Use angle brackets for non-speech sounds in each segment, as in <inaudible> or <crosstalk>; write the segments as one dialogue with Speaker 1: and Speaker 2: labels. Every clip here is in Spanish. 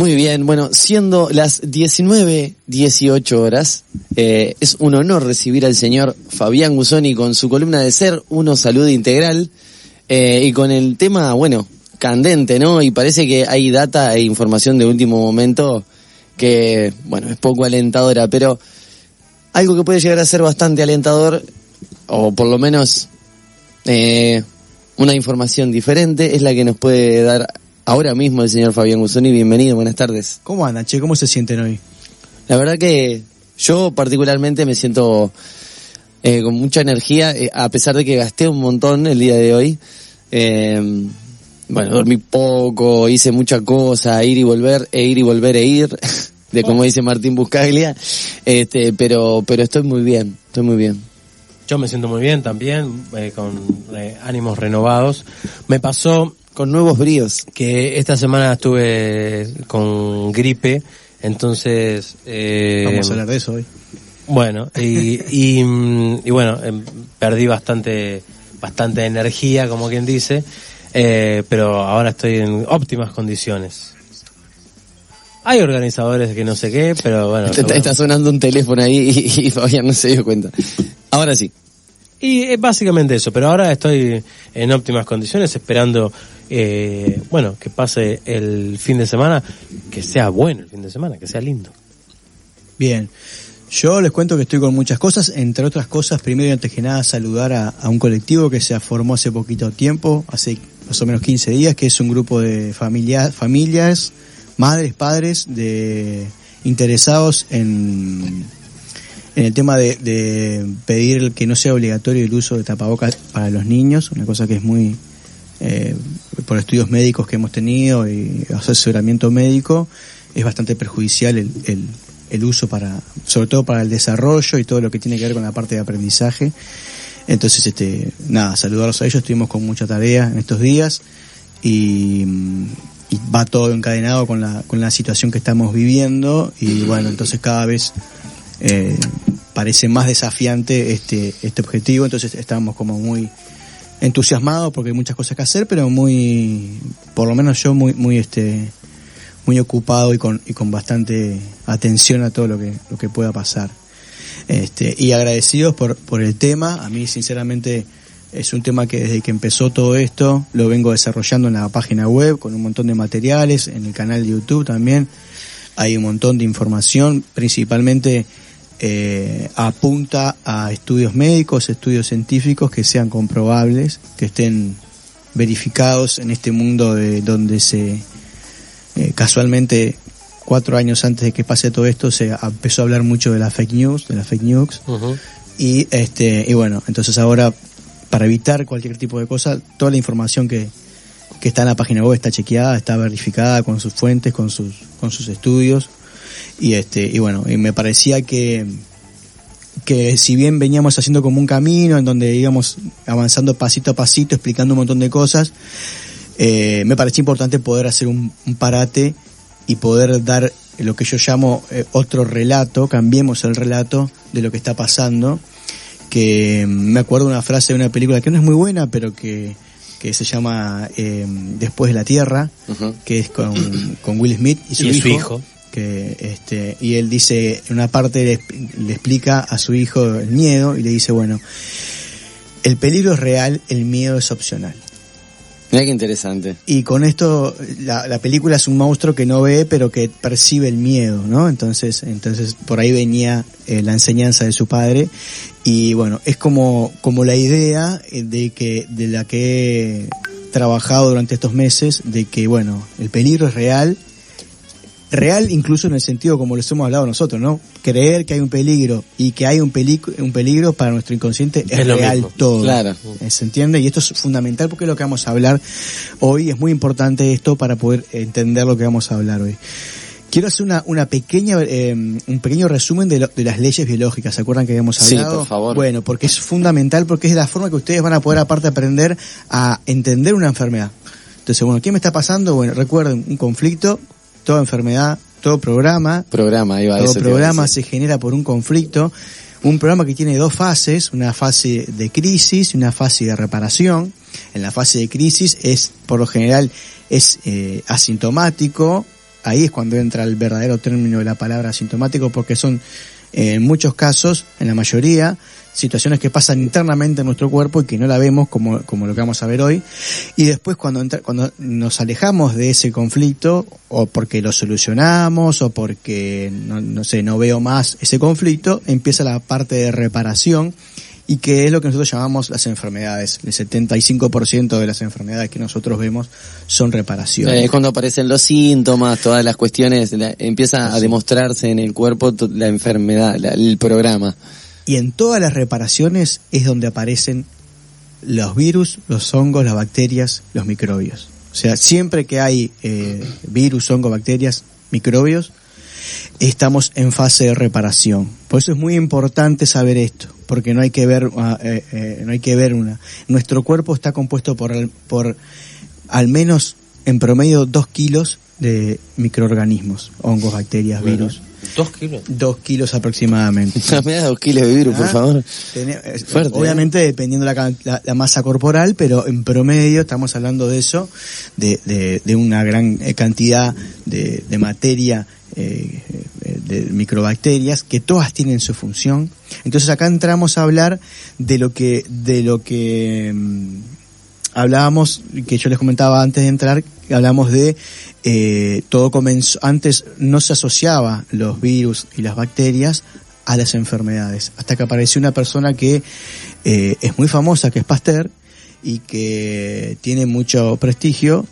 Speaker 1: Muy bien, bueno, siendo las 19, 18 horas, eh, es un honor recibir al señor Fabián Gusoni con su columna de Ser Uno Salud Integral eh, y con el tema, bueno, candente, ¿no? Y parece que hay data e información de último momento que, bueno, es poco alentadora, pero algo que puede llegar a ser bastante alentador, o por lo menos eh, una información diferente, es la que nos puede dar ahora mismo el señor Fabián Gusoni. Bienvenido, buenas tardes.
Speaker 2: ¿Cómo andan, che? ¿Cómo se sienten hoy?
Speaker 1: La verdad que yo particularmente me siento eh, con mucha energía, eh, a pesar de que gasté un montón el día de hoy. Eh, bueno, dormí poco, hice mucha cosa, ir y volver, e ir y volver e ir, <laughs> de como dice Martín Buscaglia, este, pero, pero estoy muy bien, estoy muy bien.
Speaker 3: Yo me siento muy bien también, eh, con eh, ánimos renovados. Me pasó
Speaker 1: Con nuevos bríos.
Speaker 3: que esta semana estuve con gripe, entonces... eh,
Speaker 2: Vamos a hablar de eso hoy.
Speaker 3: Bueno, y, y, mm, y bueno, em, perdí bastante, bastante energía, como quien dice, eh, pero ahora estoy en óptimas condiciones. Hay organizadores que no sé qué, pero bueno. <laughs>
Speaker 1: Está, está sonando un teléfono ahí y, y Fabián no se dio cuenta. Ahora sí.
Speaker 3: Y es básicamente eso, pero ahora estoy en óptimas condiciones esperando, eh, bueno, que pase el fin de semana, que sea bueno el fin de semana, que sea lindo.
Speaker 2: Bien. Yo les cuento que estoy con muchas cosas, entre otras cosas, primero y antes que nada saludar a, a un colectivo que se formó hace poquito tiempo, hace más o menos 15 días, que es un grupo de familia, familias, madres, padres, de interesados en, en el tema de, de pedir que no sea obligatorio el uso de tapabocas para los niños, una cosa que es muy, eh, por estudios médicos que hemos tenido y asesoramiento médico, es bastante perjudicial el, el, el uso para, sobre todo para el desarrollo y todo lo que tiene que ver con la parte de aprendizaje. Entonces, este, nada, saludarlos a ellos, estuvimos con mucha tarea en estos días y, y va todo encadenado con la, con la situación que estamos viviendo y bueno, entonces cada vez eh, parece más desafiante este, este objetivo, entonces estamos como muy entusiasmados porque hay muchas cosas que hacer, pero muy, por lo menos yo muy, muy este, muy ocupado y con, y con bastante atención a todo lo que, lo que pueda pasar. Este, y agradecidos por, por el tema, a mí sinceramente es un tema que desde que empezó todo esto lo vengo desarrollando en la página web con un montón de materiales, en el canal de YouTube también hay un montón de información, principalmente eh, apunta a estudios médicos, estudios científicos que sean comprobables, que estén verificados en este mundo de donde se eh, casualmente cuatro años antes de que pase todo esto se empezó a hablar mucho de la fake news, de la fake news. Y este y bueno entonces ahora para evitar cualquier tipo de cosa toda la información que, que está en la página web está chequeada está verificada con sus fuentes con sus con sus estudios y este y bueno y me parecía que que si bien veníamos haciendo como un camino en donde íbamos avanzando pasito a pasito explicando un montón de cosas eh, me parecía importante poder hacer un, un parate y poder dar lo que yo llamo eh, otro relato, cambiemos el relato de lo que está pasando, que me acuerdo una frase de una película que no es muy buena, pero que que se llama eh, Después de la Tierra, que es con, con Will Smith y su
Speaker 3: Y
Speaker 2: hijo.
Speaker 3: su hijo.
Speaker 2: Que, este, y él dice, en una parte le, le explica a su hijo el miedo y le dice, bueno, el peligro es real, el miedo es opcional.
Speaker 1: Mira qué interesante.
Speaker 2: Y con esto, la, la película es un monstruo que no ve, pero que percibe el miedo, ¿no? Entonces, entonces por ahí venía eh, la enseñanza de su padre. Y bueno, es como, como la idea eh, de que, de la que he trabajado durante estos meses, de que bueno, el peligro es real, real incluso en el sentido como les hemos hablado nosotros, ¿no? Creer que hay un peligro y que hay un, un peligro para nuestro inconsciente es,
Speaker 3: Es lo
Speaker 2: real
Speaker 3: mismo.
Speaker 2: todo.
Speaker 1: Claro.
Speaker 2: Eh, ¿Se entiende? Y esto es fundamental porque es lo que vamos a hablar hoy. Es muy importante esto para poder entender lo que vamos a hablar hoy. Quiero hacer una, una pequeña, eh, un pequeño resumen de, lo- de las leyes biológicas. ¿Se acuerdan que habíamos
Speaker 1: Sí,
Speaker 2: hablado?
Speaker 1: por favor.
Speaker 2: Bueno, porque es fundamental, porque es la forma que ustedes van a poder aparte aprender a entender una enfermedad. Entonces, bueno, ¿qué me está pasando? Bueno, recuerden, un conflicto, toda enfermedad, todo programa,
Speaker 1: Programa,
Speaker 2: todo programa se genera por un conflicto. Un programa que tiene dos fases, una fase de crisis y una fase de reparación. En la fase de crisis es, por lo general, es eh, asintomático. Ahí es cuando entra el verdadero término de la palabra asintomático porque son, en muchos casos, en la mayoría, situaciones que pasan internamente en nuestro cuerpo y que no la vemos como, como lo que vamos a ver hoy. Y después cuando, entra- cuando nos alejamos de ese conflicto, o porque lo solucionamos, o porque, no, no sé, no veo más ese conflicto, empieza la parte de reparación, y que es lo que nosotros llamamos las enfermedades. El 75% de las enfermedades que nosotros vemos son reparaciones.
Speaker 1: Eh, Es cuando aparecen los síntomas, todas las cuestiones, la- empieza a demostrarse en el cuerpo la enfermedad, la- el programa.
Speaker 2: Y en todas las reparaciones es donde aparecen los virus, los hongos, las bacterias, los microbios. O sea, siempre que hay eh, virus, hongos, bacterias, microbios, estamos en fase de reparación. Por eso es muy importante saber esto, porque no hay que ver, ah, eh, eh, no hay que ver una. Nuestro cuerpo está compuesto por, al- por al menos en promedio dos kilos de microorganismos, hongos, bacterias, virus.
Speaker 3: Dos kilos.
Speaker 2: Dos kilos aproximadamente. <laughs>
Speaker 1: Me da dos kilos de virus, por
Speaker 2: Ah,
Speaker 1: favor.
Speaker 2: Eh,
Speaker 1: Fuerte,
Speaker 2: obviamente dependiendo la, la, la masa corporal, pero en promedio estamos hablando de eso, de, de, de una gran cantidad de, de materia, eh, de microbacterias, que todas tienen su función. Entonces acá entramos a hablar de lo que, de lo que mm, hablábamos, que yo les comentaba antes de entrar, hablamos de eh, todo comenzó, antes no se asociaba los virus y las bacterias a las enfermedades, hasta que apareció una persona que eh, es muy famosa, que es Pasteur, y que tiene mucho prestigio,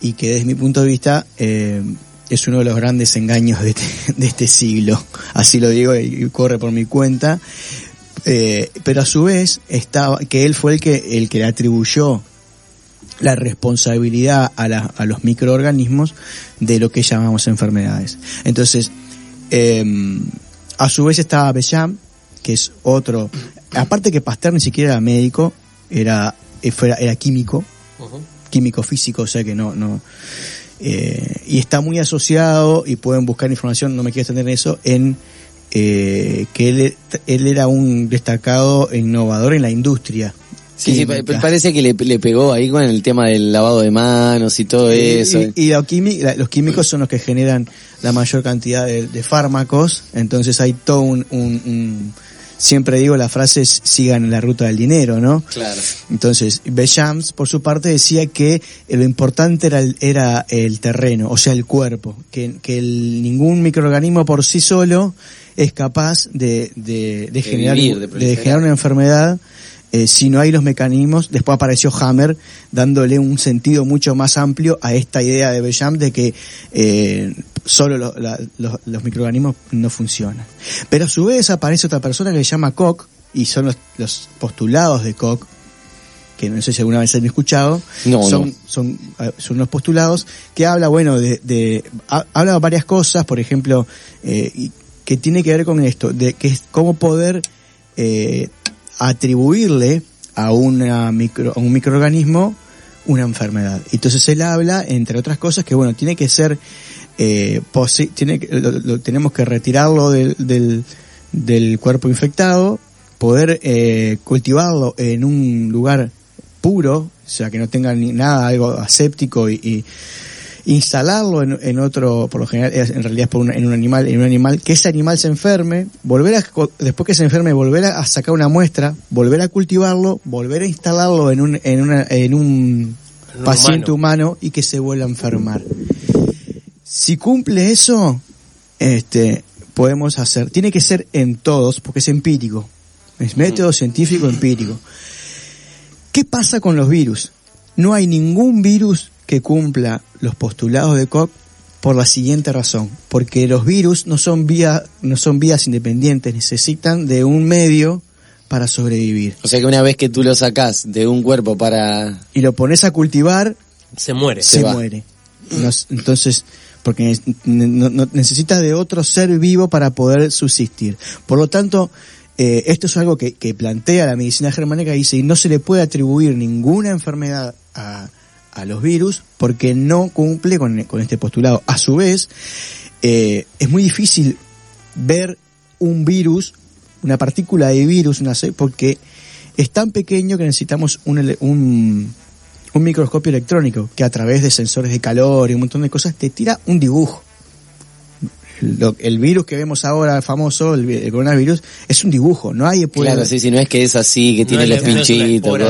Speaker 2: y que desde mi punto de vista eh, es uno de los grandes engaños de este, <laughs> de este siglo, así lo digo y corre por mi cuenta, eh, pero a su vez estaba que él fue el que el que le atribuyó la responsabilidad a, la- a los microorganismos de lo que llamamos enfermedades. Entonces, eh, a su vez estaba Becham, que es otro, aparte que Pasteur ni siquiera era médico, era, eh, fuera, era químico, químico físico, o sea que no, no, eh, y está muy asociado, y pueden buscar información, no me quiero extender en eso, en eh, que él, él era un destacado innovador en la industria.
Speaker 1: Sí, sí, parece que le, le pegó ahí con el tema del lavado de manos y todo eso.
Speaker 2: Y, y los químicos son los que generan la mayor cantidad de, de fármacos, entonces hay todo un, un- un- siempre digo la frase es sigan la ruta del dinero, ¿no?
Speaker 1: Claro.
Speaker 2: Entonces, Bechams, por su parte, decía que lo importante era el, era el terreno, o sea, el cuerpo, que, que el- ningún microorganismo por sí solo es capaz de, de, de generar,
Speaker 1: vivir, de
Speaker 2: generar una enfermedad eh, si no hay los mecanismos. Después apareció Hammer dándole un sentido mucho más amplio a esta idea de Becham de que eh, solo lo- la- los, los microorganismos no funcionan. Pero a su vez aparece otra persona que se llama Koch, y son los, los postulados de Koch, que no sé si alguna vez han escuchado,
Speaker 1: No,
Speaker 2: son,
Speaker 1: no.
Speaker 2: son, son unos postulados que habla, bueno, de, de ha- habla de varias cosas, por ejemplo, eh, que tiene que ver con esto, de que es cómo poder eh, atribuirle a, una micro, a un microorganismo una enfermedad. Entonces él habla, entre otras cosas, que bueno, tiene que ser, eh, tiene lo- lo- tenemos que retirarlo del, del, del cuerpo infectado, poder eh, cultivarlo en un lugar puro, sea, que no tenga ni nada, algo aséptico y, y instalarlo en, en otro, por lo general, en realidad es por un, en un animal, en un animal, que ese animal se enferme, volver a, después que se enferme, volver a, sacar una muestra, volver a cultivarlo, volver a instalarlo en un, en una, en un
Speaker 3: En un
Speaker 2: paciente humano. y que se vuelva a enfermar. Si cumple eso, este, podemos hacer, tiene que ser en todos, porque es empírico. Es método científico empírico. ¿Qué pasa con los virus? No hay ningún virus que cumpla los postulados de Koch por la siguiente razón, porque los virus no son vía, no son vías independientes, necesitan de un medio para sobrevivir.
Speaker 1: O sea que una vez que tú lo sacás de un cuerpo para...
Speaker 2: Y lo pones a cultivar,
Speaker 3: Se muere.
Speaker 2: se, muere. Nos- entonces, porque ne- no- no- necesita de otro ser vivo para poder subsistir. Por lo tanto, eh, esto es algo que, que plantea la medicina germánica y dice, y no se le puede atribuir ninguna enfermedad a, a los virus porque no cumple con, con este postulado. A su vez, eh, es muy difícil ver un virus, una partícula de virus, una porque es tan pequeño que necesitamos un, un, un microscopio electrónico que a través de sensores de calor y un montón de cosas te tira un dibujo. Lo- el virus que vemos ahora, el famoso, el, vi- el coronavirus, es un dibujo, no hay puede-
Speaker 1: Claro, sí, si no es que es así, que tiene
Speaker 3: No,
Speaker 1: los
Speaker 3: no, no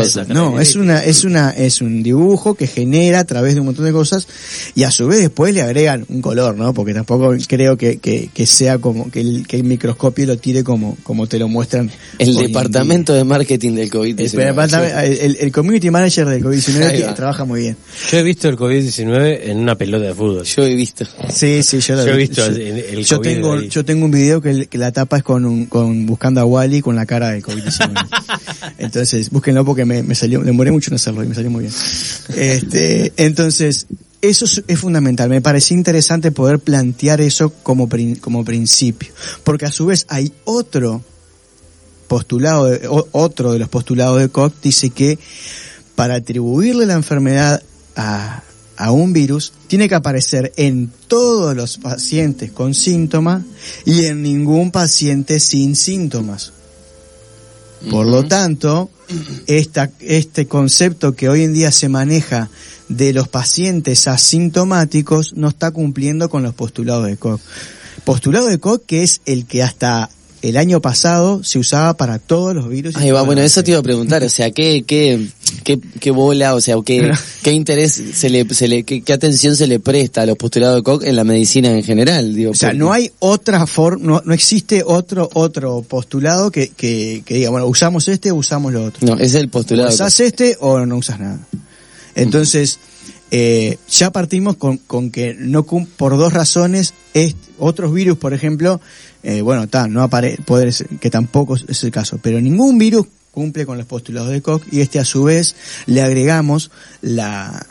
Speaker 3: es
Speaker 2: no, es una, es una, es un dibujo que genera a través de un montón de cosas y a su vez después le agregan un color, ¿no? Porque tampoco creo que, que, que sea como, que el, que el microscopio lo tire como, como te lo muestran.
Speaker 1: El departamento de marketing del COVID.
Speaker 2: día. El, departamento- el, el community manager del
Speaker 1: Ahí
Speaker 2: COVID-19
Speaker 1: va.
Speaker 2: trabaja muy bien.
Speaker 3: Yo he visto el COVID-19 en una pelota de fútbol.
Speaker 1: Yo he visto.
Speaker 2: Sí, sí, yo, lo
Speaker 3: Yo he
Speaker 2: vi.
Speaker 3: visto
Speaker 2: Yo-
Speaker 3: el- el
Speaker 2: yo
Speaker 3: COVID
Speaker 2: tengo,
Speaker 3: ahí.
Speaker 2: yo tengo un video que, el- que la tapa es con un, con buscando a Wally con la cara de COVID-19. <laughs> entonces, búsquenlo porque me, me salió, demoré mucho en hacerlo y me salió muy bien. Este, entonces, eso es, es fundamental. Me parecía interesante poder plantear eso como, como principio. Porque a su vez hay otro postulado, de- o- otro de los postulados de Koch dice que para atribuirle la enfermedad a, a un virus, tiene que aparecer en todos los pacientes con síntomas y en ningún paciente sin síntomas. Por lo tanto, esta, este concepto que hoy en día se maneja de los pacientes asintomáticos no está cumpliendo con los postulados de Koch. Postulado de Koch que es el que hasta el año pasado se usaba para todos los virus.
Speaker 1: Ahí va, bueno, eso te iba a preguntar, o sea, ¿qué, qué, qué, qué bola, o sea, o qué, qué interés se le, se le, qué, qué atención se le presta a los postulados de Koch en la medicina en general? Digo,
Speaker 2: O sea,
Speaker 1: porque-
Speaker 2: no hay otra forma, no, no existe otro otro postulado que, que, que diga, bueno, usamos este o usamos lo otro.
Speaker 1: No, es el
Speaker 2: O
Speaker 1: postulado.
Speaker 2: usás este o no usas nada. Entonces, eh, ya partimos con, con que no cum- por dos razones, otros virus, por ejemplo, eh, bueno, está, no apare puede ser que tampoco es el caso, pero ningún virus cumple con los postulados de Koch y este a su vez le agregamos la,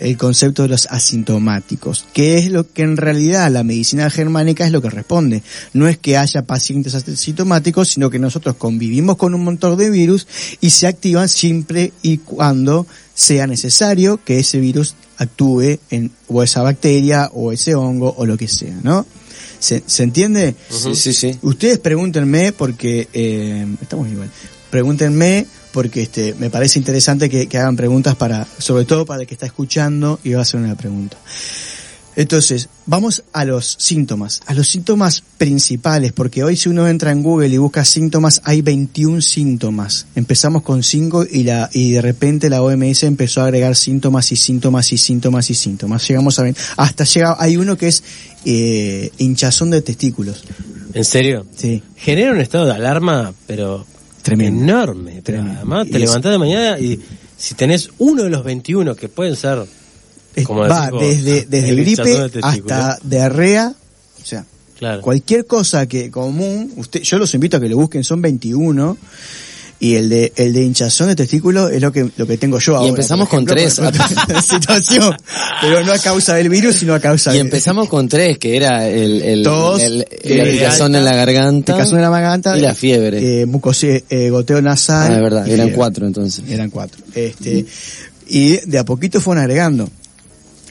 Speaker 2: el concepto de los asintomáticos, que es lo que en realidad la medicina germánica es lo que responde. No es que haya pacientes asintomáticos, sino que nosotros convivimos con un montón de virus y se activan siempre y cuando sea necesario que ese virus actúe en o esa bacteria o ese hongo o lo que sea, ¿no? ¿Se, se entiende?
Speaker 1: Sí, sí, sí.
Speaker 2: Ustedes pregúntenme porque eh, estamos igual. Pregúntenme porque este me parece interesante que, que hagan preguntas para, sobre todo para el que está escuchando y va a hacer una pregunta. Entonces, vamos a los síntomas, a los síntomas principales, porque hoy si uno entra en Google y busca síntomas, hay 21 síntomas. Empezamos con 5 y la, y de repente la OMS empezó a agregar síntomas y síntomas y síntomas y síntomas. Llegamos a ver, hasta llega, hay uno que es, eh, hinchazón de testículos.
Speaker 3: ¿En serio?
Speaker 2: Sí.
Speaker 3: Genera un estado de alarma, pero
Speaker 2: Tremendo.
Speaker 3: enorme.
Speaker 2: Tremendo.
Speaker 3: además te levantás de mañana y si tenés uno de los 21 que pueden ser Como
Speaker 2: va
Speaker 3: decís
Speaker 2: desde, desde
Speaker 3: el
Speaker 2: gripe
Speaker 3: de
Speaker 2: hasta diarrea, o sea,
Speaker 3: Claro.
Speaker 2: cualquier cosa que común, usted, yo los invito a que lo busquen, son 21 y el de el de hinchazón de testículo es lo que lo que tengo yo ahora.
Speaker 1: empezamos
Speaker 2: por
Speaker 1: con tres.
Speaker 2: por <laughs> situación, pero no a causa del virus, sino a causa
Speaker 1: Y
Speaker 2: de
Speaker 1: empezamos con tres, que era el, el,
Speaker 2: Tos,
Speaker 1: el,
Speaker 2: eh,
Speaker 1: la picazón en la garganta
Speaker 2: picazón en la garganta
Speaker 1: y la fiebre.
Speaker 2: eh, eh, goteo nasal.
Speaker 1: ah, es verdad,
Speaker 2: y
Speaker 1: eran
Speaker 2: fiebre.
Speaker 1: cuatro entonces.
Speaker 2: Eran cuatro. Este, y de a poquito fueron agregando.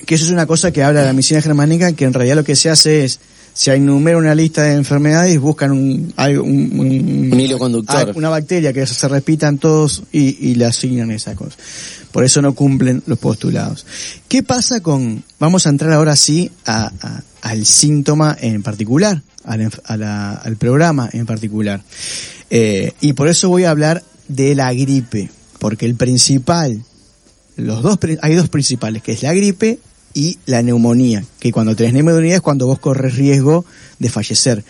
Speaker 2: que eso es una cosa que habla la medicina germánica, que en realidad lo que se hace es, se enumera una lista de enfermedades, buscan un, un, un-
Speaker 1: Un hilo conductor.
Speaker 2: ah, una bacteria que se repitan todos y, y le asignan esa cosa. Por eso no cumplen los postulados. ¿Qué pasa con, vamos a entrar ahora sí a- a- al síntoma en particular, al, a la- al programa en particular? Eh, y por eso voy a hablar de la gripe, porque el principal, los dos, hay dos principales, que es la gripe y la neumonía, que cuando tenés neumonía es cuando vos corres riesgo de fallecer.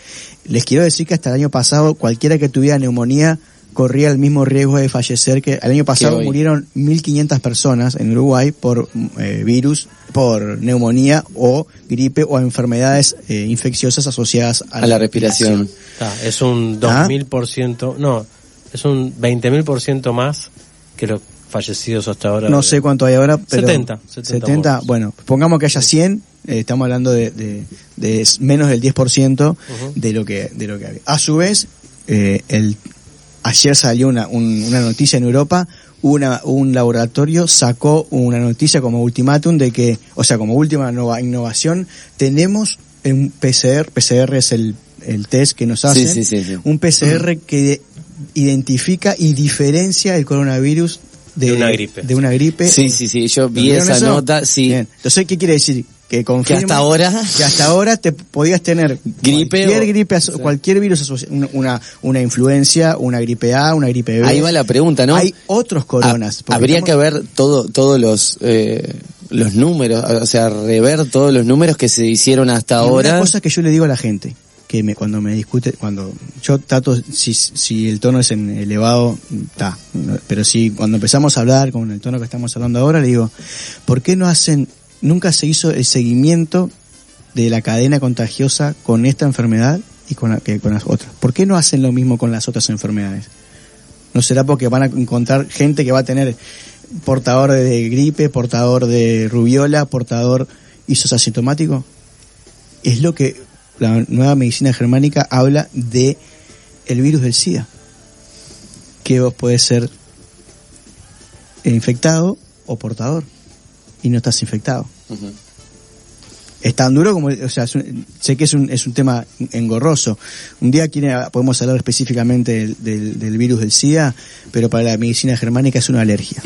Speaker 2: Les quiero decir que hasta el año pasado cualquiera que tuviera neumonía corría el mismo riesgo de fallecer que el año pasado murieron 1.500 personas en Uruguay por eh, virus, por neumonía o gripe o enfermedades eh, infecciosas asociadas a,
Speaker 1: A la respiración.
Speaker 3: Ah, es un
Speaker 2: ¿Ah?
Speaker 3: 2000%, no, es un 20.000% más que los fallecidos hasta ahora.
Speaker 2: No sé cuánto hay ahora, pero...
Speaker 3: 70, 70 muertos.
Speaker 2: bueno, pongamos que haya 100, eh, estamos hablando de, de- menos del 10% de lo que de lo que había. A su vez, eh, el ayer salió una, un- una noticia en Europa, una, un laboratorio sacó una noticia como ultimátum de que, o sea, como última nova- innovación, tenemos un PCR, PCR es el, el test que nos hacen,
Speaker 1: sí, sí, sí.
Speaker 2: un PCR que identifica y diferencia el coronavirus de,
Speaker 3: De una gripe.
Speaker 2: De una gripe.
Speaker 1: Sí, sí, sí, yo vi
Speaker 2: ¿Vieron
Speaker 1: esa
Speaker 2: eso?
Speaker 1: nota, sí.
Speaker 2: Bien. Entonces, ¿qué quiere decir? Que
Speaker 1: hasta ahora-
Speaker 2: que hasta ahora te podías tener
Speaker 1: Gripe
Speaker 2: cualquier
Speaker 1: o-
Speaker 2: gripe, aso- cualquier virus asoci- una, una influencia, una gripe A, una gripe B.
Speaker 1: Ahí va la pregunta, ¿no?
Speaker 2: Hay otros coronas.
Speaker 1: Ha-
Speaker 2: porque
Speaker 1: habría
Speaker 2: estamos-
Speaker 1: que ver todo, todos los, eh, los números, o sea, rever todos los números que se hicieron hasta
Speaker 2: Y
Speaker 1: ahora.
Speaker 2: Una cosa que yo le digo a la gente, cuando me discute, cuando yo trato, si, el tono es en elevado, está. Pero si cuando empezamos a hablar con el tono que estamos hablando ahora, le digo, ¿por qué no hacen, nunca se hizo el seguimiento de la cadena contagiosa con esta enfermedad y con las otras? ¿Por qué no hacen lo mismo con las otras enfermedades? ¿No será porque van a encontrar gente que va a tener portador de gripe, portador de rubiola, portador y sos asintomático? Es lo que la nueva medicina germánica habla de el virus del SIDA. Que vos podés ser infectado o portador y no estás infectado. Es tan duro como, o sea, un- sé que es un, es un tema engorroso. Un día quiere- podemos hablar específicamente del, del- del virus del SIDA, pero para la medicina germánica es una alergia.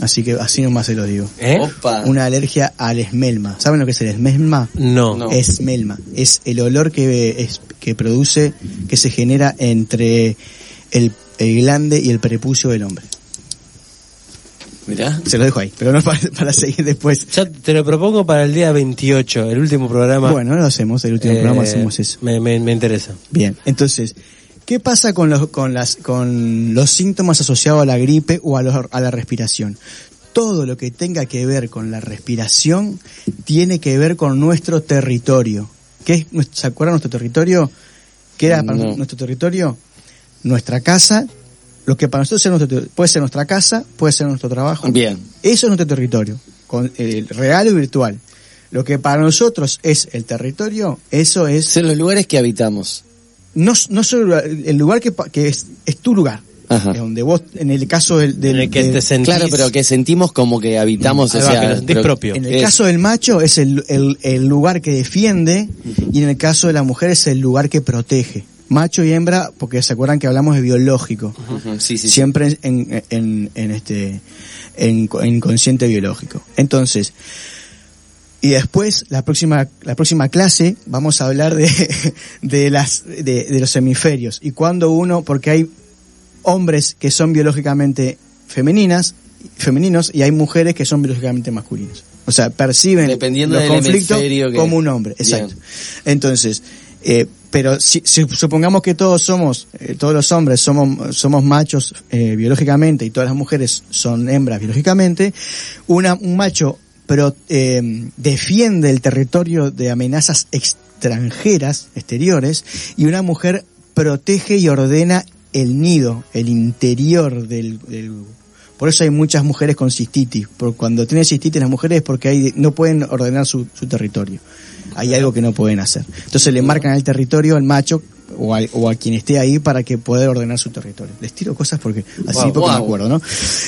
Speaker 2: Así que así nomás se lo digo.
Speaker 3: ¿Eh?
Speaker 1: Opa.
Speaker 2: Una alergia al esmelma. ¿Saben lo que es el esmelma?
Speaker 3: No.
Speaker 1: No.
Speaker 2: Esmelma. Es el olor que, es, que produce, que se genera entre el, el glande y el prepucio del hombre.
Speaker 1: Mirá.
Speaker 2: Se lo dejo ahí, pero no para, para seguir después.
Speaker 3: Ya te lo propongo para el día 28, el último programa.
Speaker 2: Bueno, lo hacemos, el último
Speaker 3: Eh,
Speaker 2: programa hacemos eso.
Speaker 3: Me, me, me interesa.
Speaker 2: Bien, entonces, ¿qué pasa con los, con las, con los síntomas asociados a la gripe o a, los- a la respiración? Todo lo que tenga que ver con la respiración tiene que ver con nuestro territorio. ¿Qué es, ¿Se acuerdan nuestro territorio? ¿Qué era para nuestro territorio? Nuestra casa, lo que para nosotros es nuestro, ter- puede ser nuestra casa, puede ser nuestro trabajo.
Speaker 1: Bien.
Speaker 2: Eso es nuestro territorio, con, eh, real y virtual. Lo que para nosotros es el territorio, eso es
Speaker 1: Son los lugares que habitamos.
Speaker 2: No, no solo el lugar que, pa- que es, es tu lugar.
Speaker 1: Ajá.
Speaker 2: Donde vos, en el caso del, del-
Speaker 3: En el que
Speaker 2: del-
Speaker 3: te sentís...
Speaker 1: Claro, pero que sentimos como que habitamos,
Speaker 3: Ahí
Speaker 1: o
Speaker 3: va,
Speaker 1: sea,
Speaker 3: que lo sentís
Speaker 1: pero-
Speaker 3: propio.
Speaker 2: en el
Speaker 1: es-
Speaker 2: caso del macho es el, el, el lugar que defiende y en el caso de la mujer es el lugar que protege. Macho y hembra, porque se acuerdan que hablamos de biológico.
Speaker 1: Sí, sí.
Speaker 2: Siempre en, en, en este, en, en consciente biológico. Entonces, y después, la próxima, la próxima clase, vamos a hablar de, <laughs> de las, de, de los hemisferios. Y cuando uno, porque hay hombres que son biológicamente femeninas, femeninos, y hay mujeres que son biológicamente masculinos. O sea, perciben
Speaker 1: Dependiendo
Speaker 2: los
Speaker 1: del
Speaker 2: conflictos
Speaker 1: que-
Speaker 2: como un hombre. Exacto.
Speaker 1: Bien.
Speaker 2: Entonces, eh, pero si, si supongamos que todos somos, eh, todos los hombres somos, somos machos eh, biológicamente y todas las mujeres son hembras biológicamente, una, un macho pero, eh, defiende el territorio de amenazas extranjeras, exteriores, y una mujer protege y ordena el nido, el interior del, del por eso hay muchas mujeres con cistitis. Porque cuando tienen cistitis las mujeres es porque hay, no pueden ordenar su, su territorio. Hay algo que no pueden hacer. Entonces le marcan el territorio al macho o, al- o a quien esté ahí para que pueda ordenar su territorio. Les tiro cosas porque así
Speaker 3: guau.
Speaker 2: me acuerdo, ¿no?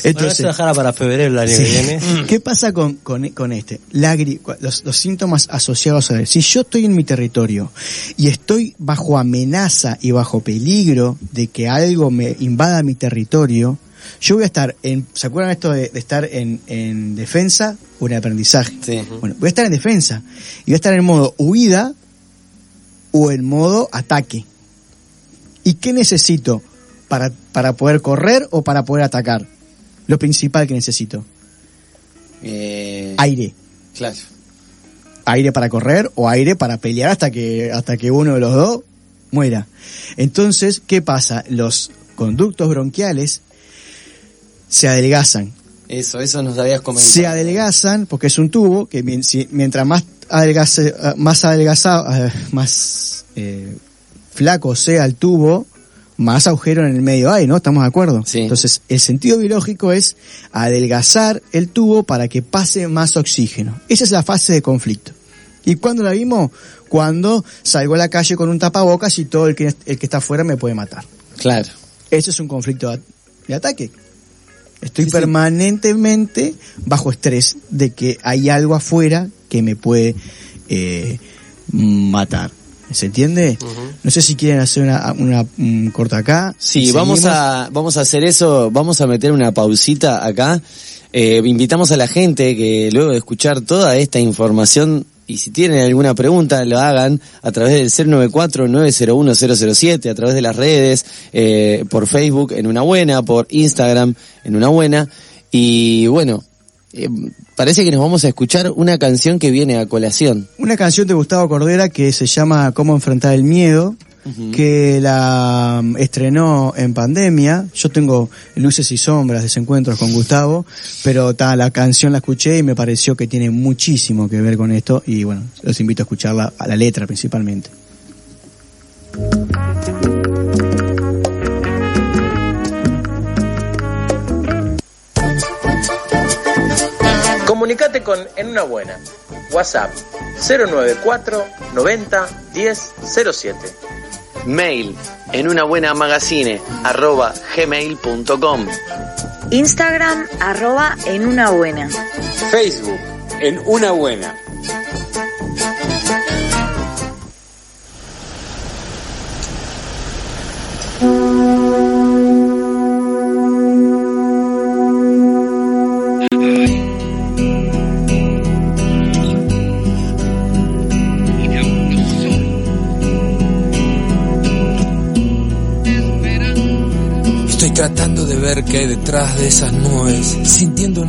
Speaker 3: bueno, eso dejará para febrero el año
Speaker 2: Sí.
Speaker 3: que viene.
Speaker 2: ¿Qué pasa con, con, con este? La los, los síntomas asociados a él. Si yo estoy en mi territorio y estoy bajo amenaza y bajo peligro de que algo me invada mi territorio, yo voy a estar en, ¿se acuerdan esto de, de estar en, en defensa o en aprendizaje?
Speaker 1: Sí.
Speaker 2: Bueno, voy a estar en defensa y voy a estar en modo huida o en modo ataque. ¿Y qué necesito para, para poder correr o para poder atacar? Lo principal que necesito.
Speaker 1: Eh,
Speaker 2: Aire.
Speaker 1: claro.
Speaker 2: Aire para correr o aire para pelear hasta que, hasta que uno de los dos muera. Entonces, ¿qué pasa? Los conductos bronquiales se adelgazan.
Speaker 1: Eso, eso nos habías comentado.
Speaker 2: Se adelgazan porque es un tubo que mientras más adelgace, ah, más adelgazado, ah, más eh, flaco sea el tubo, más agujero en el medio hay, ¿no? ¿Estamos de acuerdo?
Speaker 1: Sí.
Speaker 2: Entonces, el sentido biológico es adelgazar el tubo para que pase más oxígeno. Esa es la fase de conflicto. ¿Y cuándo la vimos? Cuando salgo a la calle con un tapabocas y todo el que, el que está afuera me puede matar.
Speaker 1: Claro.
Speaker 2: Eso es un conflicto de ataque. Estoy
Speaker 1: Sí, sí.
Speaker 2: permanentemente bajo estrés de que hay algo afuera que me puede eh, matar. ¿Se entiende? No sé si quieren hacer una, una, un corta acá.
Speaker 1: Sí, vamos a, vamos a hacer eso, vamos a meter una pausita acá. Eh, invitamos a la gente que luego de escuchar toda esta información y si tienen alguna pregunta lo hagan a través del 094-901-007, a través de las redes, eh, por Facebook en una buena, por Instagram en una buena. Y bueno, eh, parece que nos vamos a escuchar una canción que viene a colación.
Speaker 2: Una canción de Gustavo Cordera que se llama Cómo enfrentar el miedo, que la mm, estrenó en pandemia. Yo tengo luces y sombras, desencuentros con Gustavo, pero ta, la canción la escuché y me pareció que tiene muchísimo que ver con esto y bueno, los invito a escucharla, a la letra principalmente.
Speaker 4: Comunicate con En Una Buena. WhatsApp 094 90 10 07.
Speaker 1: Mail en una buena magazine arroba gmail.com.
Speaker 5: Instagram arroba en una buena.
Speaker 6: Facebook, en una buena.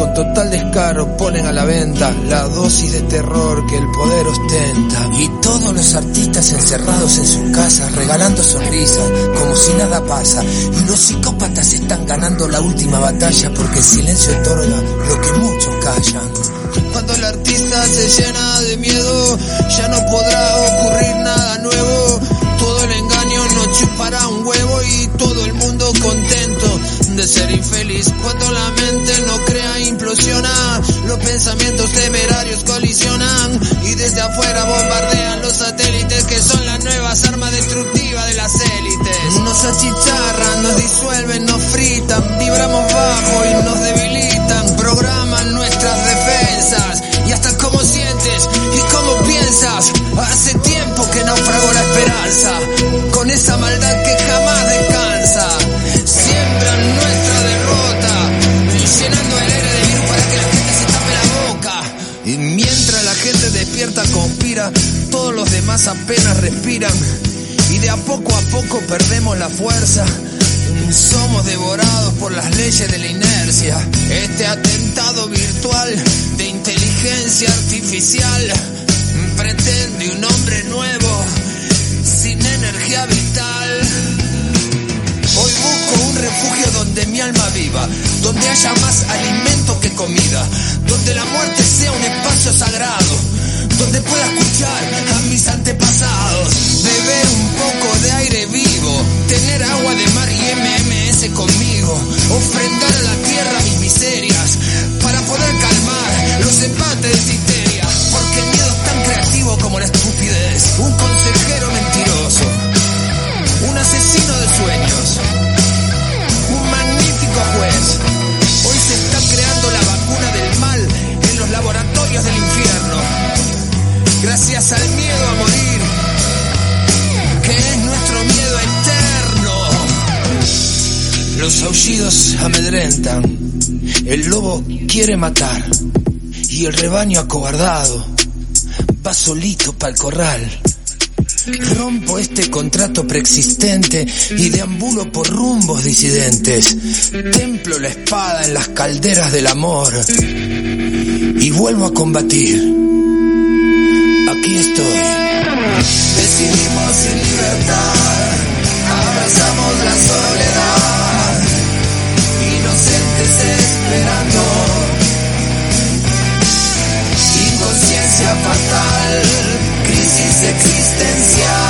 Speaker 7: Con total descaro ponen a la venta la dosis de terror que el poder ostenta. Y todos los artistas encerrados en sus casas, regalando sonrisas, como si nada pasa. Y los psicópatas están ganando la última batalla porque el silencio otorga lo que muchos callan. Cuando el artista se llena de miedo, ya no podrá ocurrir nada nuevo. Todo el engaño no chupará un huevo y todo el mundo contento de ser infeliz. Cuando la mente pensamientos temerarios colisionan y desde afuera bombardean los satélites que son las nuevas armas destructivas de las élites. Nos achicharran, nos disuelven, fuerza. Somos devorados por las leyes de la inercia. Este atentado virtual de inteligencia artificial pretende un hombre nuevo, sin energía vital. Hoy busco un refugio donde mi alma viva, donde haya más alimento que comida, donde la muerte sea un espacio sagrado, donde pueda escuchar a mis antepasados, beber un poco de aire vivo, tener agua de mar y MMS conmigo, ofrendar a la quiere matar y el rebaño acobardado va solito para el corral. Rompo este contrato preexistente y deambulo por rumbos disidentes. Templo la espada en las calderas del amor y vuelvo a combatir. Aquí estoy. Decidimos existencial.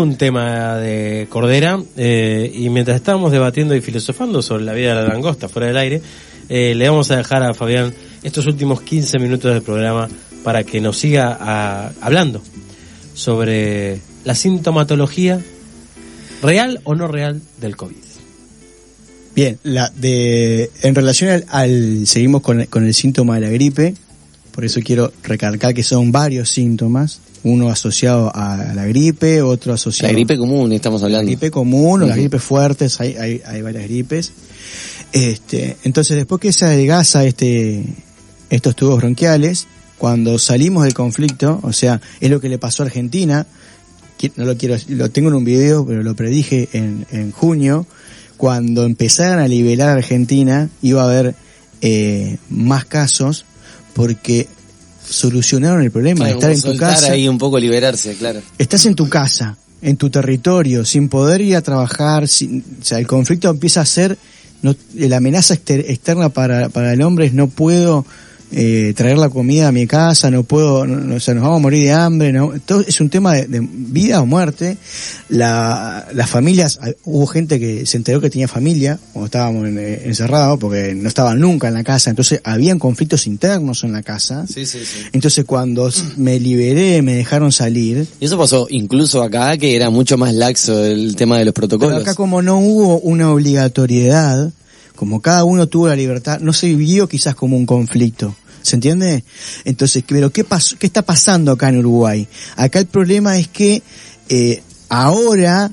Speaker 3: Un tema de Cordera. eh, y mientras estábamos debatiendo y filosofando sobre la vida de la langosta fuera del aire, eh, le vamos a dejar a Fabián estos últimos 15 minutos del programa para que nos siga ah, hablando sobre la sintomatología real o no real del COVID.
Speaker 2: Bien, la de, en relación al, al- seguimos con, con el síntoma de la gripe, por eso quiero recalcar que son varios síntomas, uno asociado a la gripe, otro
Speaker 1: La
Speaker 2: asociado
Speaker 1: gripe común estamos
Speaker 2: la
Speaker 1: hablando.
Speaker 2: gripe común o las
Speaker 1: Ujú.
Speaker 2: gripes fuertes, hay, hay, hay varias gripes. Este, entonces después que se adelgaza este, estos tubos bronquiales, cuando salimos del conflicto, o sea, es lo que le pasó a Argentina, no lo quiero, lo tengo en un video, pero lo predije en, en junio, cuando empezaran a liberar a Argentina, iba a haber eh, más casos, porque solucionaron el problema de estar en tu casa
Speaker 1: ahí un poco liberarse, claro.
Speaker 2: estás en tu casa, en tu territorio, sin poder ir a trabajar, sin- o sea, el conflicto empieza a ser, no, la amenaza exter- externa para, para el hombre es no puedo eh, traer la comida a mi casa, no puedo, no- no, o sea, nos vamos a morir de hambre, no, todo es un tema de, de vida o muerte. La, las familias, hubo gente que se enteró que tenía familia cuando estábamos en- eh, encerrados porque no estaban nunca en la casa, entonces habían conflictos internos en la casa.
Speaker 1: Sí, sí, sí.
Speaker 2: Entonces cuando me liberé, me dejaron salir,
Speaker 1: Y eso pasó incluso acá, que era mucho más laxo el tema de los
Speaker 2: Pero
Speaker 1: protocolos.
Speaker 2: acá como no hubo una obligatoriedad, como cada uno tuvo la libertad, no se vivió quizás como un conflicto. ¿Se entiende? Entonces, pero ¿qué pasó, qué está pasando acá en Uruguay? Acá el problema es que eh, ahora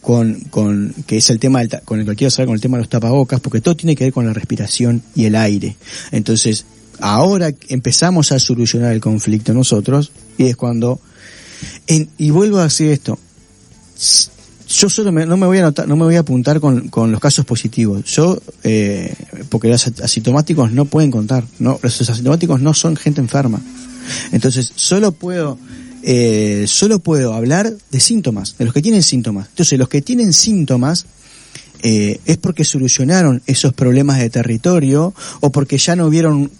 Speaker 2: con, con que es el tema del con el que quiero saber con el tema de los tapabocas, porque todo tiene que ver con la respiración y el aire. Entonces, ahora empezamos a solucionar el conflicto nosotros y es cuando en- y vuelvo a decir esto, yo solo me- no me voy a no me voy a apuntar con, con los casos positivos. Yo, eh, porque los asintomáticos no pueden contar, no, los asintomáticos no son gente enferma. Entonces, solo puedo, eh, solo puedo hablar de síntomas, de los que tienen síntomas. Entonces, los que tienen síntomas, eh, es porque solucionaron esos problemas de territorio o porque ya no vieron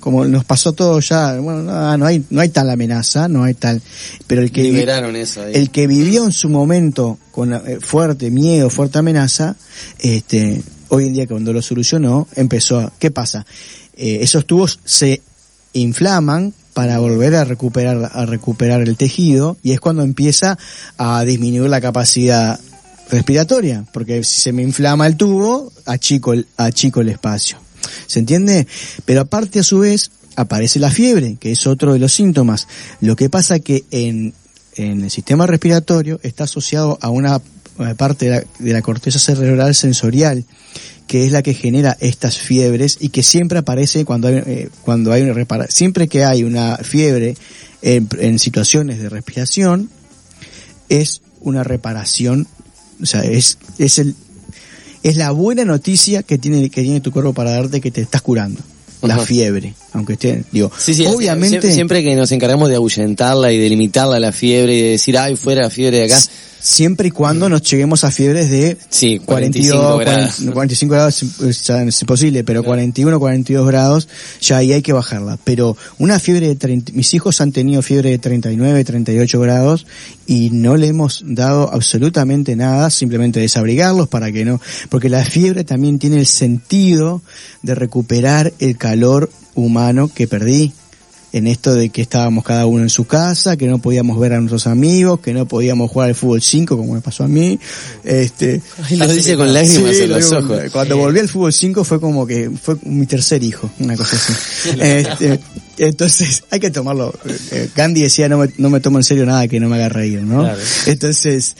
Speaker 2: como nos pasó todo ya bueno no, no hay no hay tal amenaza no hay tal pero el que
Speaker 1: Liberaron eso ahí.
Speaker 2: el que vivió en su momento con eh, fuerte miedo, fuerte amenaza, este, hoy en día cuando lo solucionó, empezó a, ¿qué pasa? Eh, esos tubos se inflaman para volver a recuperar, a recuperar el tejido y es cuando empieza a disminuir la capacidad respiratoria, porque si se me inflama el tubo, achico el, achico el espacio. ¿Se entiende? Pero aparte a su vez aparece la fiebre, que es otro de los síntomas. Lo que pasa que en, en el sistema respiratorio está asociado a una eh, parte de la, de la corteza cerebral sensorial, que es la que genera estas fiebres y que siempre aparece cuando hay, eh, cuando hay una siempre que hay una fiebre en, en situaciones de respiración, es una reparación, o sea, es, es el, es la buena noticia que tiene, que tiene tu cuerpo para darte que te estás curando. La fiebre, aunque esté, digo,
Speaker 1: Sí, sí,
Speaker 2: obviamente,
Speaker 1: siempre, siempre que nos encargamos de ahuyentarla y de limitarla la fiebre y de decir, ay, fuera la fiebre de acá.
Speaker 2: siempre y cuando nos lleguemos a fiebres de
Speaker 1: Sí,
Speaker 2: 42,
Speaker 1: 45 grados.
Speaker 2: 40, 45 grados ya es imposible, pero 41, 42 grados, ya ahí hay que bajarla. Pero una fiebre de 30, mis hijos han tenido fiebre de 39, 38 grados y no le hemos dado absolutamente nada, simplemente desabrigarlos para que no, porque la fiebre también tiene el sentido de recuperar el calor humano que perdí en esto de que estábamos cada uno en su casa, que no podíamos ver a nuestros amigos, que no podíamos jugar al fútbol 5 como me pasó a mí. Este,
Speaker 1: Ay, lo dice con lágrimas
Speaker 2: Sí,
Speaker 1: en
Speaker 2: lo
Speaker 1: los ojos.
Speaker 2: Cuando volví al fútbol 5 fue como que fue mi tercer hijo, una cosa así. Este, entonces, hay que tomarlo. eh, Gandhi decía, no me, no me tomo en serio nada que no me haga reír, ¿no?
Speaker 3: Claro.
Speaker 2: Entonces,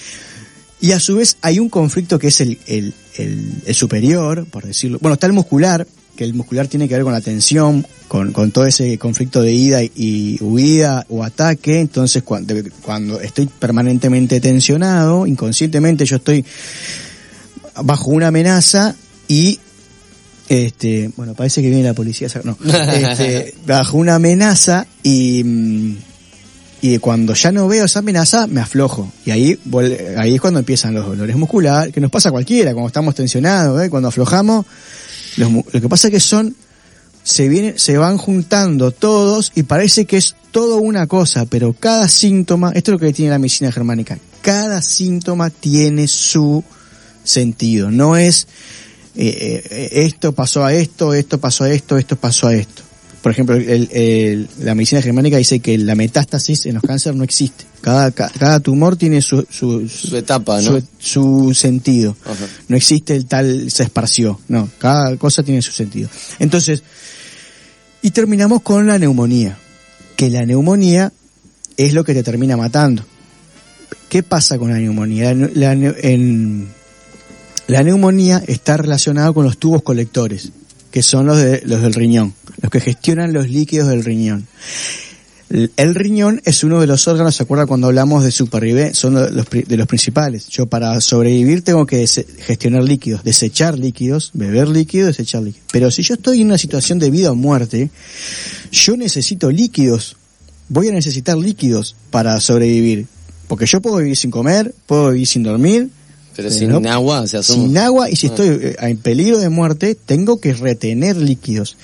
Speaker 2: y a su vez hay un conflicto que es el, el, el, el superior, por decirlo. Bueno, está el muscular, que el muscular tiene que ver con la tensión, con, con todo ese conflicto de ida y, y huida o ataque. Entonces, cuando, cuando estoy permanentemente tensionado, inconscientemente yo estoy bajo una amenaza y este bueno parece que viene la policía no <laughs> este, bajo una amenaza y mm, y cuando ya no veo esa amenaza me aflojo y ahí ahí es cuando empiezan los dolores musculares que nos pasa a cualquiera cuando estamos tensionados ¿eh? cuando aflojamos los lo que pasa es que son se vienen se van juntando todos y parece que es todo una cosa pero cada síntoma esto es lo que tiene la medicina germánica cada síntoma tiene su sentido no es eh, eh, esto pasó a esto, esto pasó a esto, esto pasó a esto. Por ejemplo, el- el- la medicina germánica dice que la metástasis en los cánceres no existe. Cada, ca- cada tumor tiene su, su,
Speaker 1: Su etapa, ¿no?
Speaker 2: su, su sentido.
Speaker 1: Ajá.
Speaker 2: No existe el tal se esparció. No, cada cosa tiene su sentido. Entonces, y terminamos con la neumonía. Que la neumonía es lo que te termina matando. ¿Qué pasa con la neumonía? La, la neu- en, la neumonía está relacionada con los tubos colectores, que son los, de, los del riñón, los que gestionan los líquidos del riñón. El riñón es uno de los órganos, ¿se acuerda cuando hablamos de supervivencia? Son los, de los principales. Yo para sobrevivir tengo que gestionar líquidos, desechar líquidos, beber líquidos, desechar líquidos. Pero si yo estoy en una situación de vida o muerte, yo necesito líquidos. Voy a necesitar líquidos para sobrevivir. Porque yo puedo vivir sin comer, puedo vivir sin dormir,
Speaker 1: Pero sin
Speaker 2: no-
Speaker 1: agua, o sea, somos...
Speaker 2: sin agua y si
Speaker 1: Ah.
Speaker 2: estoy eh, en peligro de muerte, tengo que retener líquidos.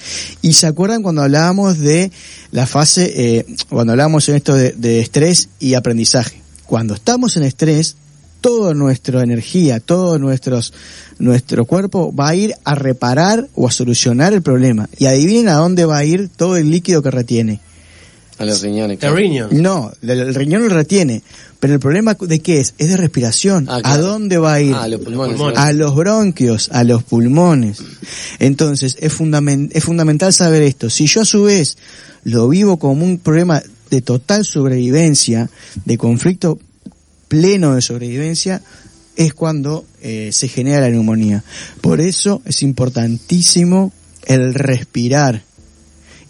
Speaker 2: Y se acuerdan cuando hablábamos de la fase, eh, cuando hablábamos en esto de, de estrés y aprendizaje. Cuando estamos en estrés, toda nuestra energía, todo nuestros, nuestro cuerpo va a ir a reparar o a solucionar el problema. Y adivinen a dónde va a ir todo el líquido que retiene.
Speaker 1: A los riñones.
Speaker 3: The
Speaker 1: claro.
Speaker 3: riñon.
Speaker 2: No, el, el riñón lo retiene. Pero el problema de qué es? Es de respiración.
Speaker 1: Ah,
Speaker 2: ¿A dónde va a ir?
Speaker 1: Ah, los pulmones.
Speaker 2: a los bronquios, a los pulmones. Entonces, es, fundamen- es fundamental saber esto. Si yo a su vez lo vivo como un problema de total sobrevivencia, de conflicto pleno de sobrevivencia, es cuando eh, se genera la neumonía. Por eso es importantísimo el respirar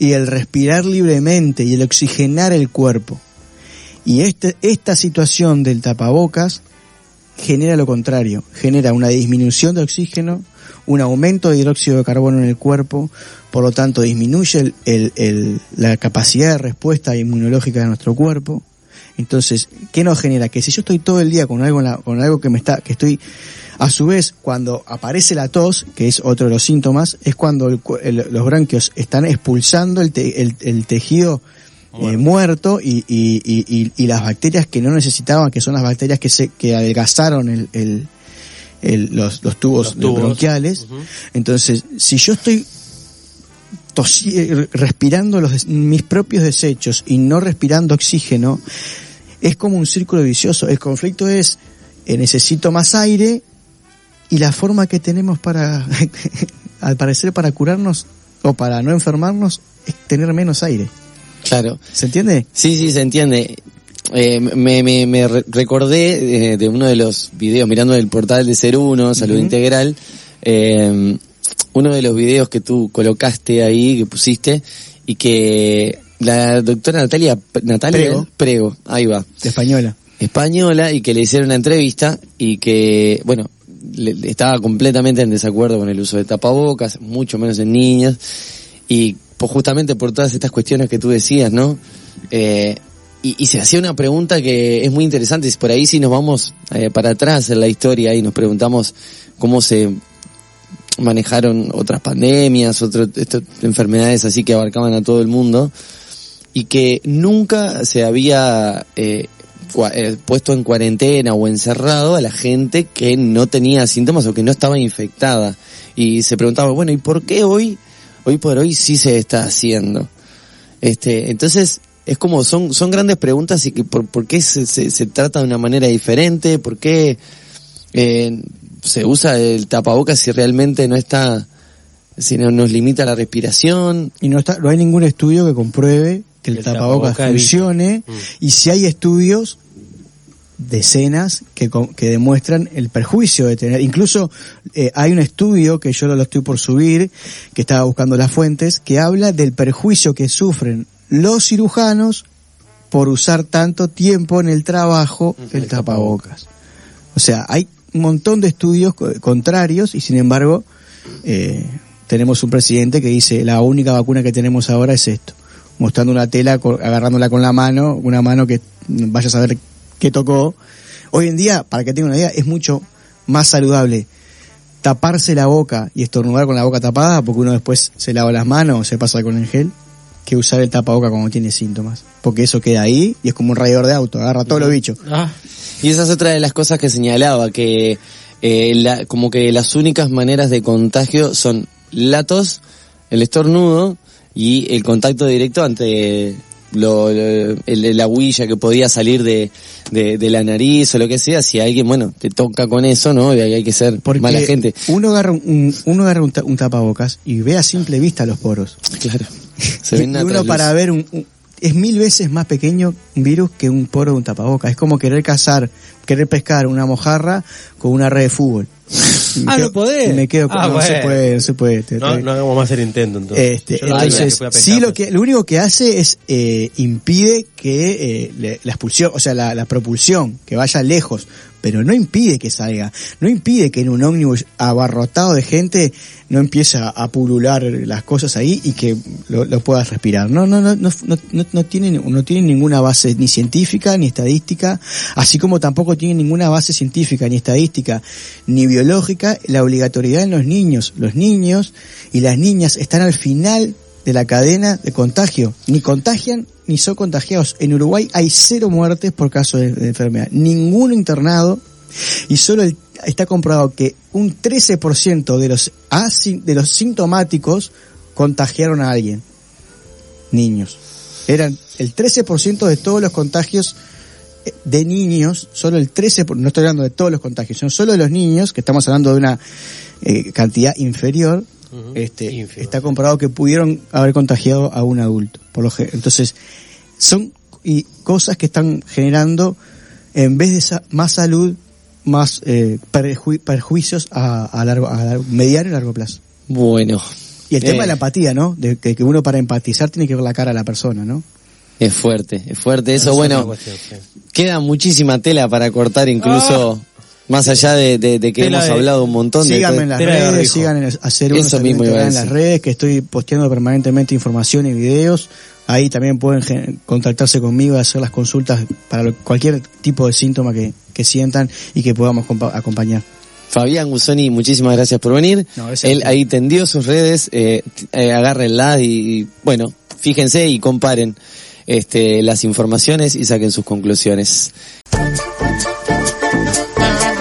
Speaker 2: y el respirar libremente y el oxigenar el cuerpo. Y este, esta situación del tapabocas genera lo contrario, genera una disminución de oxígeno, un aumento de dióxido de carbono en el cuerpo, por lo tanto disminuye la capacidad de respuesta inmunológica de nuestro cuerpo. Entonces, ¿qué nos genera? Que si yo estoy todo el día con algo, con algo que me está, que estoy, a su vez, cuando aparece la tos, que es otro de los síntomas, es cuando el el- los bronquios están expulsando el, te- el- el tejido eh, muerto y, y, y, las bacterias que no necesitaban, que son las bacterias que se que adelgazaron el, el- el- los, los tubos,
Speaker 3: Los tubos.
Speaker 2: bronquiales. Entonces, si yo estoy eh, respirando los mis propios desechos y no respirando oxígeno, es como un círculo vicioso. El conflicto es, eh, necesito más aire y la forma que tenemos para, <laughs> al parecer, para curarnos o para no enfermarnos es tener menos aire.
Speaker 1: Claro.
Speaker 2: ¿Se entiende?
Speaker 1: Sí, sí, se entiende. Eh, me, me, me re- recordé eh, de uno de los videos, mirando el portal de Ser Uno, Salud. Integral, eh, uno de los videos que tú colocaste ahí, que pusiste, y que la doctora Natalia, Natalia
Speaker 2: Prego.
Speaker 1: Prego, ahí va,
Speaker 2: española.
Speaker 1: española, y que le hicieron una entrevista, y que, bueno, estaba completamente en desacuerdo con el uso de tapabocas, mucho menos en niñas, y pues justamente por todas estas cuestiones que tú decías, ¿no? Eh, y, se hacía una pregunta que es muy interesante, por ahí si nos vamos eh, para atrás en la historia y nos preguntamos cómo se manejaron otras pandemias, otras enfermedades así que abarcaban a todo el mundo, y que nunca se había eh, eh, puesto en cuarentena o encerrado a la gente que no tenía síntomas o que no estaba infectada. Y se preguntaba, bueno, ¿y por qué hoy, hoy por hoy sí se está haciendo? Este, entonces, es como, son, son grandes preguntas y que por, por qué se, se, se trata de una manera diferente, por qué eh, se usa el tapabocas si realmente no está, si no nos limita la respiración.
Speaker 2: Y no está, no hay ningún estudio que compruebe que el,
Speaker 3: El
Speaker 2: tapabocas
Speaker 3: tapaboca evita.
Speaker 2: funcione.
Speaker 3: Mm.
Speaker 2: Y si hay estudios, decenas que, que demuestran el perjuicio de tener. Incluso eh, hay un estudio que yo lo estoy por subir, que estaba buscando las fuentes, que habla del perjuicio que sufren los cirujanos por usar tanto tiempo en el trabajo el tapabocas. O sea, hay un montón de estudios co- contrarios y sin embargo eh, tenemos un presidente que dice la única vacuna que tenemos ahora es esto, mostrando una tela, agarrándola con la mano, una mano que vaya a saber qué tocó. Hoy en día, para que tenga una idea, es mucho más saludable taparse la boca y estornudar con la boca tapada porque uno después se lava las manos o se pasa con el gel que usar el tapaboca cuando tiene síntomas. Porque eso queda ahí y es como un rayador de auto, agarra todos los bichos.
Speaker 3: Ah,
Speaker 1: Y esa es otra de las cosas que señalaba, que eh, la- como que las únicas maneras de contagio son la tos, el estornudo y el contacto directo ante lo, lo- el- la huilla que podía salir de, de, de la nariz o lo que sea, si alguien, bueno, te toca con eso, ¿no? Y hay que ser
Speaker 2: Porque
Speaker 1: mala gente.
Speaker 2: uno agarra un, un- uno agarra un, un tapabocas y ve a simple vista los poros.
Speaker 1: Claro. <laughs> Se
Speaker 2: y,
Speaker 1: ven
Speaker 2: y uno para ver un- es mil veces más pequeño un virus que un poro de un tapabocas. Es como querer cazar, querer pescar una mojarra con una red de fútbol. <laughs>
Speaker 3: Ah,
Speaker 2: quedo-
Speaker 3: no podés.
Speaker 2: me quedo con-
Speaker 3: Ah,
Speaker 2: no se puede, no se puede. te-
Speaker 3: no,
Speaker 2: te-
Speaker 3: no hagamos más el intento entonces.
Speaker 2: este, entonces, sí, lo que, lo único que hace es eh, impide que eh, la expulsión, o sea, la, la propulsión, que vaya lejos, pero no impide que salga, no impide que en un ómnibus abarrotado de gente no empiece a, pulular las cosas ahí y que lo, puedas respirar. No, no, no, no, no, no, no tiene, no tiene ninguna base ni científica ni estadística, así como tampoco tiene ninguna base científica ni estadística ni biológica la obligatoriedad en los niños. Los niños y las niñas están al final de la cadena de contagio. Ni contagian ni son contagiados. En Uruguay hay cero muertes por caso de, enfermedad. Ninguno internado y solo el- está comprobado que un 13% de los, asi- de los sintomáticos contagiaron a alguien. Niños. Eran el 13% de todos los contagios eh, de niños, solo el 13%, por- no estoy hablando de todos los contagios, sino solo de los niños, que estamos hablando de una eh, cantidad inferior, Este, está comprobado que pudieron haber contagiado a un adulto. Por lo entonces, son y cosas que están generando, en vez de sa- más salud, más eh, perju- perjuicios a, a largo, a largo- mediano y largo plazo.
Speaker 1: Bueno.
Speaker 2: Y el
Speaker 1: Eh,
Speaker 2: tema de la empatía, ¿no? De, que que uno para empatizar tiene que ver la cara a la persona, ¿no?
Speaker 1: Es fuerte, es fuerte. Eso,
Speaker 3: es
Speaker 1: bueno,
Speaker 3: otra cuestión, sí.
Speaker 1: queda muchísima tela para cortar incluso más allá de, de- de que
Speaker 3: Tela
Speaker 1: hemos
Speaker 3: de-
Speaker 1: hablado un montón de
Speaker 2: Síganme en las
Speaker 3: Tela de
Speaker 2: redes,
Speaker 3: barbijo.
Speaker 2: sigan en hacer
Speaker 1: Eso mismo iba a
Speaker 2: en las
Speaker 1: decir.
Speaker 2: redes, que estoy posteando permanentemente información y videos. Ahí también pueden gen- contactarse conmigo y hacer las consultas para lo- cualquier tipo de síntoma que, que sientan y que podamos compa- acompañar.
Speaker 1: Fabián Gusoni, muchísimas gracias por venir.
Speaker 2: No, gracias a
Speaker 1: Él
Speaker 2: ti.
Speaker 1: ahí tendió sus redes, eh, t- eh, agárrenla y, y, bueno, fíjense y comparen este, las informaciones y saquen sus conclusiones.